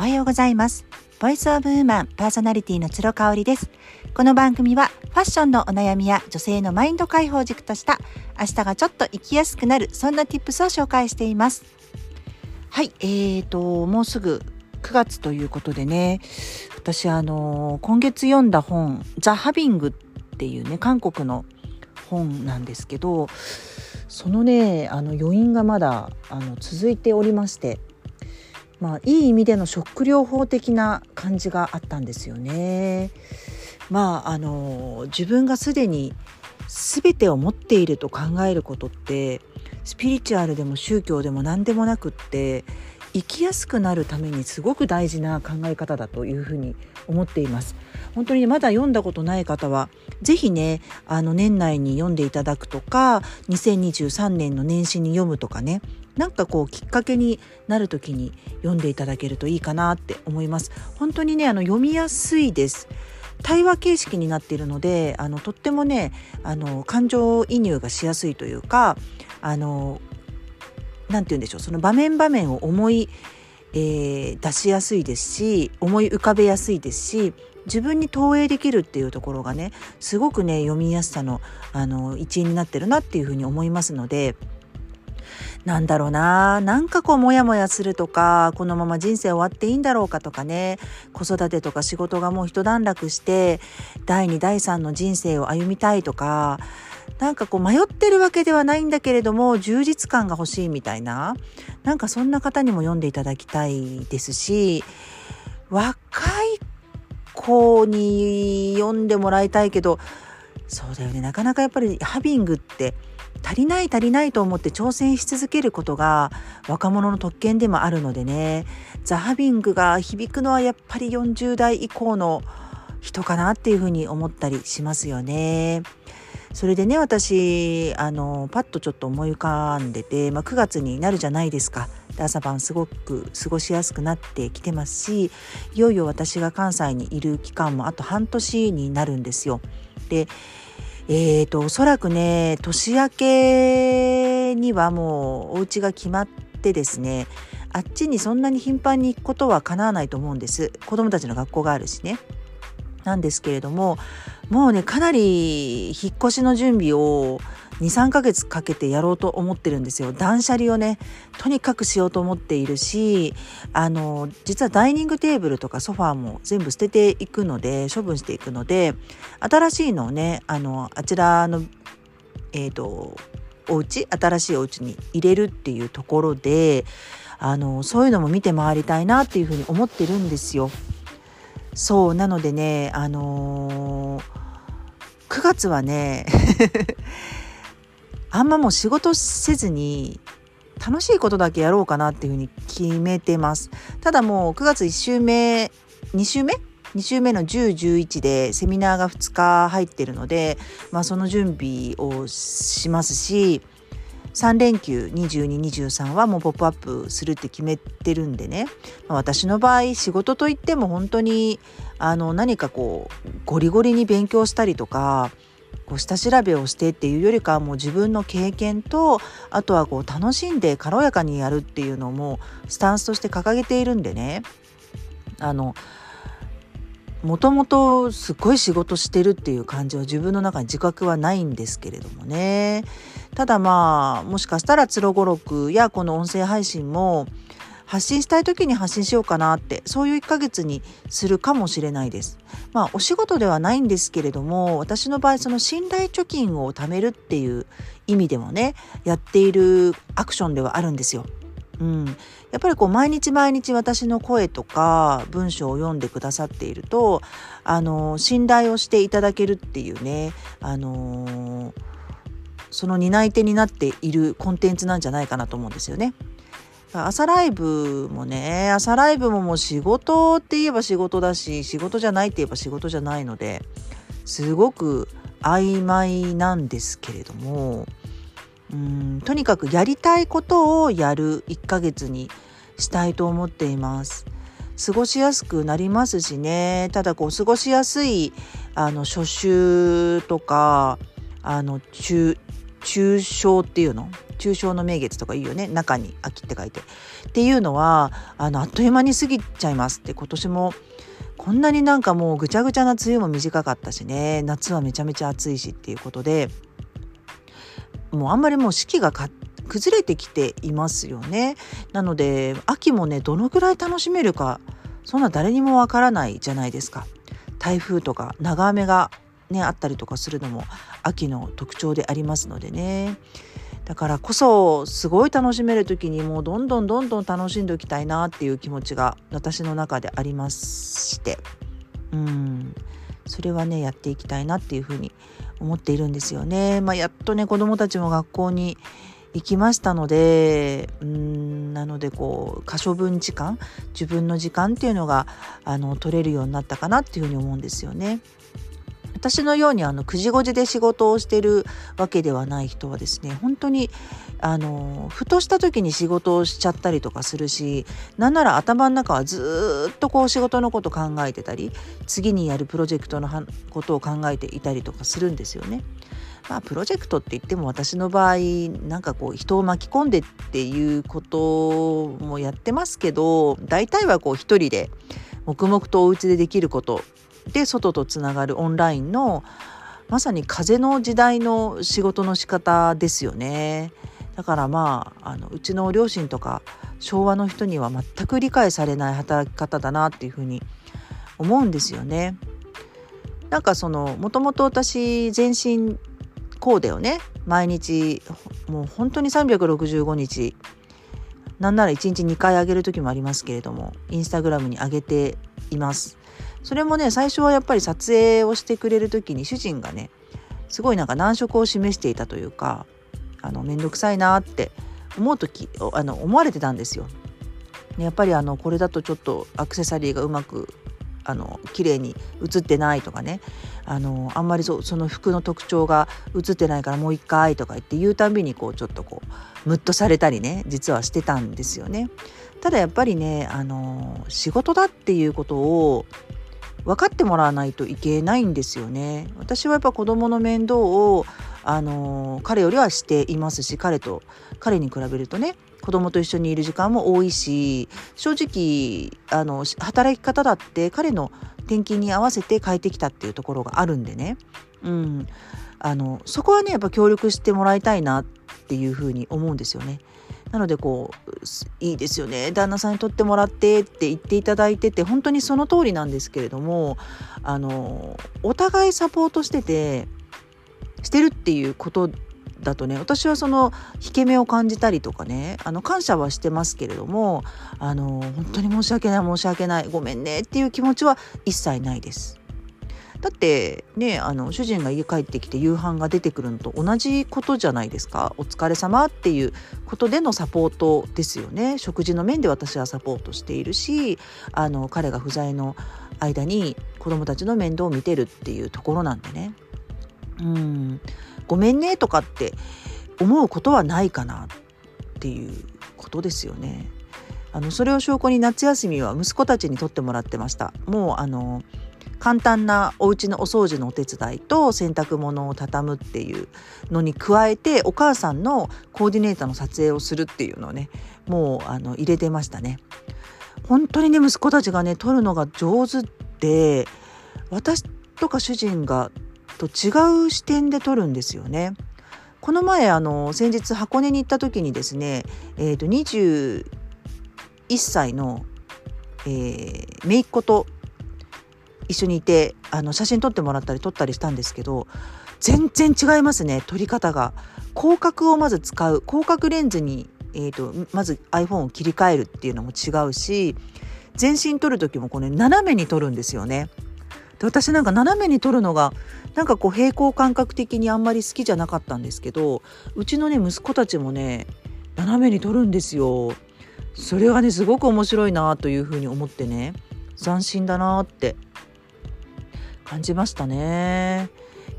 おはようございます。ボイスオブウーマンパーソナリティの鶴香織です。この番組はファッションのお悩みや女性のマインド解放軸とした明日がちょっと生きやすくなるそんな tips を紹介しています。はい、えーと、もうすぐ9月ということでね、私あの今月読んだ本、ザ・ハビングっていうね、韓国の本なんですけど、そのね、あの余韻がまだあの続いておりまして、まあ、いい意味でのショック療法的な感じがあったんですよね。まああの自分がすでに全てを持っていると考えることってスピリチュアルでも宗教でも何でもなくって生きやすくなるためにすごく大事な考え方だというふうに思っています。本当にまだ読んだことない方は是非ねあの年内に読んでいただくとか2023年の年始に読むとかねなんかこうきっかけになる時に読んでいただけるといいかなって思います。本当にねあの読みやすいです。対話形式になっているのであのとってもねあの感情移入がしやすいというかあの何て言うんでしょうその場面場面を思い、えー、出しやすいですし思い浮かべやすいですし自分に投影できるっていうところがねすごくね読みやすさのあの一因になってるなっていうふうに思いますのでなんだろうな。なんかこうモヤモヤするとかこのまま人生終わっていいんだろうかとかね。子育てとか仕事がもう一段落して第2第3の人生を歩みたいとかなんかこう迷ってるわけではないんだけれども充実感が欲しいみたいななんかそんな方にも読んでいただきたいですし若い子に読んでもらいたいけどそうだよね。なかなかやっぱりハビングって足りない足りないと思って挑戦し続けることが若者の特権でもあるのでねザ・ハビングが響くのはやっぱり40代以降の人かなっていうふうに思ったりしますよね。それでね私あのパッとちょっと思い浮かんでて、まあ、9月になるじゃないですか。朝晩すごく過ごしやすくなってきてますしいよいよ私が関西にいる期間もあと半年になるんですよ。でえーと、おそらくね年明けにはもうお家が決まってですねあっちにそんなに頻繁に行くことはかなわないと思うんです子供たちの学校があるしね。なんですけれどももうねかなり引っ越しの準備を23ヶ月かけてやろうと思ってるんですよ断捨離をねとにかくしようと思っているしあの実はダイニングテーブルとかソファーも全部捨てていくので処分していくので新しいのをねあのあちらのえっ、ー、とお家新しいお家に入れるっていうところであのそういうのも見て回りたいなっていうふうに思ってるんですよ。そうなのでねあのー、9月はねあんまもう仕事せずに楽しいことだけやろうかなっていうふうに決めてます。ただもう9月1週目、2週目 ?2 週目の10、11でセミナーが2日入ってるので、まあその準備をしますし、3連休22、23はもうポップアップするって決めてるんでね、まあ、私の場合仕事といっても本当にあの何かこうゴリゴリに勉強したりとかこう下調べをしてっていうよりかはもう自分の経験とあとはこう楽しんで軽やかにやるっていうのもスタンスとして掲げているんでね。あのもともとすっごい仕事してるっていう感じは自分の中に自覚はないんですけれどもね。ただまあもしかしたらつろごろくやこの音声配信も発信したい時に発信しようかなってそういう1ヶ月にするかもしれないです。まあお仕事ではないんですけれども私の場合その信頼貯金を貯めるっていう意味でもねやっているアクションではあるんですよ。うん、やっぱりこう毎日毎日私の声とか文章を読んでくださっているとあの信頼をしていただけるっていうねあのその担い手になっているコンテンツなんじゃないかなと思うんですよね。朝ライブもね、朝ライブももう仕事って言えば仕事だし、仕事じゃないって言えば仕事じゃないので、すごく曖昧なんですけれども、うんとにかくやりたいことをやる1ヶ月にしたいと思っています。過ごしやすくなりますしねただこう過ごしやすいあの初秋とかあの中中症っていうの中小の名月とかいいよね中に秋って書いてっていうのはあのあっという間に過ぎちゃいますって今年もこんなになんかもうぐちゃぐちゃな梅雨も短かったしね夏はめちゃめちゃ暑いしっていうことでもうあんまりもう四季が崩れてきていますよね。なので秋もねどのくらい楽しめるかそんな誰にもわからないじゃないですか。台風とか長雨がねあったりとかするのも秋の特徴でありますのでね。だからこそすごい楽しめる時にもうどんどんどんどん楽しんでおきたいなっていう気持ちが私の中でありましてうんそれはねやっていきたいなっていうふうに思っているんですよね。まあ、やっとね子どもたちも学校に行きましたのでうんなのでこう可処分時間自分の時間っていうのがあの取れるようになったかなっていうふうに思うんですよね。私のようにあの9時5時で仕事をしてるわけではない人はですね本当にあのふとした時に仕事をしちゃったりとかするしなんなら頭の中はずっとこう仕事のこと考えてたり次にやるプロジェクトのことを考えていたりとかするんですよね。まあ、プロジェクトって言っても私の場合なんかこう人を巻き込んでっていうこともやってますけど大体はこう一人で黙々とお家でできることで外とつながるオンラインのまさに風の時代の仕事の仕方ですよね。だからまああのうちの両親とか昭和の人には全く理解されない働き方だなっていうふうに思うんですよね。なんかそのもともと私全身コーデをね毎日もう本当に365日なんなら1日2回上げる時もありますけれどもインスタグラムに上げていますそれもね最初はやっぱり撮影をしてくれる時に主人がねすごいなんか難色を示していたというかあの面倒くさいなって思う時あの思われてたんですよ。やっぱりあのこれだとちょっとアクセサリーがうまくあの綺麗に映ってないとかねあのあんまりそその服の特徴が映ってないからもう一回とか言って言うたびにこうちょっとこうムッとされたりね実はしてたんですよね。ただやっぱりねあの仕事だっていうことを分かってもらわないといけないんですよね。私はやっぱ子供の面倒をあの彼よりはしていますし彼と彼に比べるとね子供と一緒にいる時間も多いし正直あの働き方だって彼の転勤に合わせて変えてきたっていうところがあるんでね、うん、あのそこはねやっぱ協力してもらいたいなっていうふうに思うんですよね。なのでこういいですよね旦那さんに撮ってもらってって言っていただいてて本当にその通りなんですけれどもあのお互いサポートしててしてるっていうことだとね私はその引け目を感じたりとかねあの感謝はしてますけれどもあの本当に申し訳ない申し訳ないごめんねっていう気持ちは一切ないです。だってねあの主人が家帰ってきて夕飯が出てくるのと同じことじゃないですかお疲れ様っていうことでのサポートですよね食事の面で私はサポートしているしあの彼が不在の間に子供たちの面倒を見てるっていうところなんでねうんごめんねとかって思うことはないかなっていうことですよね。あのそれを証拠に夏休みは息子たちにとってもらってました。もうあの簡単なお家のお掃除のお手伝いと洗濯物を畳むっていうのに加えてお母さんのコーディネーターの撮影をするっていうのをねもうあの入れてましたね。本当にね息子たちがね撮るのが上手で私とか主人がと違う視点で撮るんですよね。この前あの先日箱根に行った時にですね、えー、と21歳の、えー、姪っ子と一緒にいてあの写真撮ってもらったり撮ったりしたんですけど全然違いますね撮り方が。広角をまず使う広角レンズに、えーと、まず iPhone を切り替えるっていうのも違うし全身撮る時もこれ、斜めに撮るんですよね。で私なんか斜めに撮るのがなんかこう平行感覚的にあんまり好きじゃなかったんですけどうちのね息子たちもね斜めに撮るんですよ。それがねすごく面白いなというふうに思ってね斬新だなって感じましたね。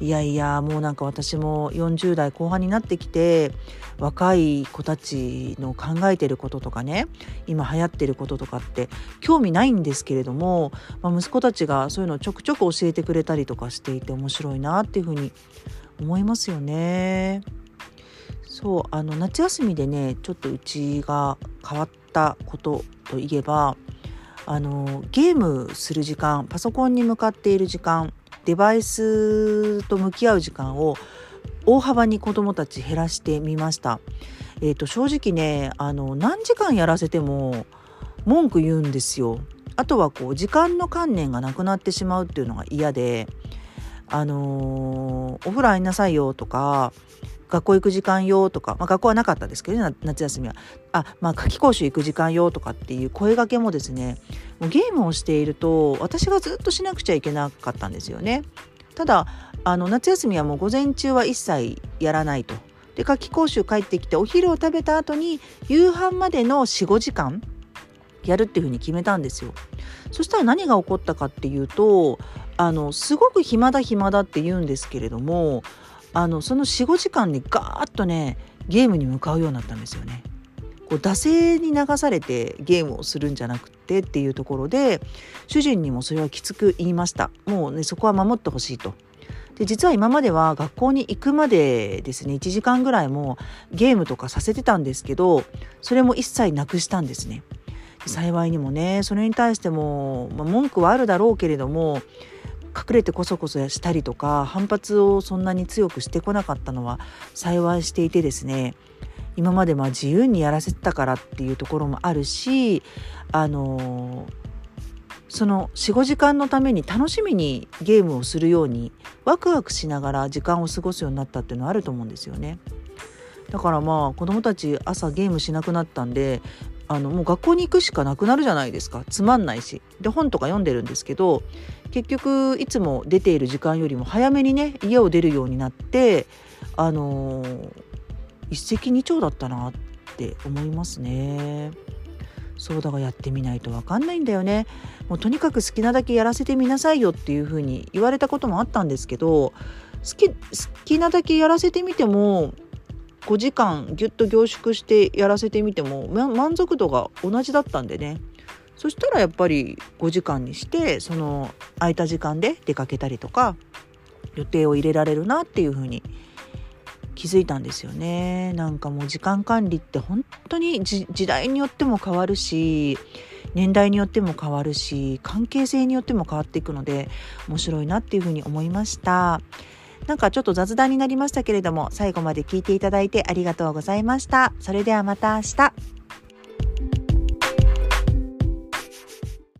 いやいやもうなんか私も40代後半になってきて若い子たちの考えてることとかね今流行ってることとかって興味ないんですけれども、まあ、息子たちがそういうのをちょくちょく教えてくれたりとかしていて面白いなっていうふうに思いますよね。そうあの夏休みでねちょっとうちが変わったことといえばあのゲームする時間パソコンに向かっている時間デバイスと向き合う時間を大幅に子どもたち減らしてみました。えーと、正直ねあの何時間やらせても文句言うんですよ。あとはこう時間の観念がなくなってしまうっていうのが嫌であのー、お風呂入んなさいよとか学校行く時間よとか、まあ、学校はなかったですけどね夏休みは。あまあ夏期講習行く時間よとかっていう声がけもですねもうゲームをしていると私がずっとしなくちゃいけなかったんですよね。ただあの夏休みはもう午前中は一切やらないと。で夏期講習帰ってきてお昼を食べた後に夕飯までの45時間やるっていうふうに決めたんですよ。そしたら何が起こったかっていうとあのすごく暇だ暇だって言うんですけれどもあのその45時間にガーッとねゲームに向かうようになったんですよね。こう惰性に流されてゲームをするんじゃなくてっていうところで主人にもそれはきつく言いましたもうねそこは守ってほしいと。で実は今までは学校に行くまでですね1時間ぐらいもゲームとかさせてたんですけどそれも一切なくしたんですね。幸いにもねそれに対しても、まあ、文句はあるだろうけれども隠れてこそこそしたりとか反発をそんなに強くしてこなかったのは幸いしていてですね今までまあ自由にやらせてたからっていうところもあるしあのその45時間のために楽しみにゲームをするようにワクワクしながら時間を過ごすようになったっていうのはあると思うんですよね。だからまあ子供たち朝ゲームしなくなったんであのもう学校に行くしかなくなるじゃないですかつまんないしで本とか読んでるんですけど結局いつも出ている時間よりも早めにね家を出るようになってあのー、一石二鳥だったなって思いますね。そうだがやってみないと分かんないんだよね。もうとにかく好きなだけやらせてみなさいよっていうふうに言われたこともあったんですけど好き好きなだけやらせてみても5時間ぎゅっと凝縮してやらせてみても満足度が同じだったんでねそしたらやっぱり5時間にしてその空いた時間で出かけたりとか予定を入れられるなっていうふうに気づいたんですよねなんかもう時間管理って本当に時代によっても変わるし年代によっても変わるし関係性によっても変わっていくので面白いなっていうふうに思いました。なんかちょっと雑談になりましたけれども、最後まで聞いていただいてありがとうございました。それではまた明日。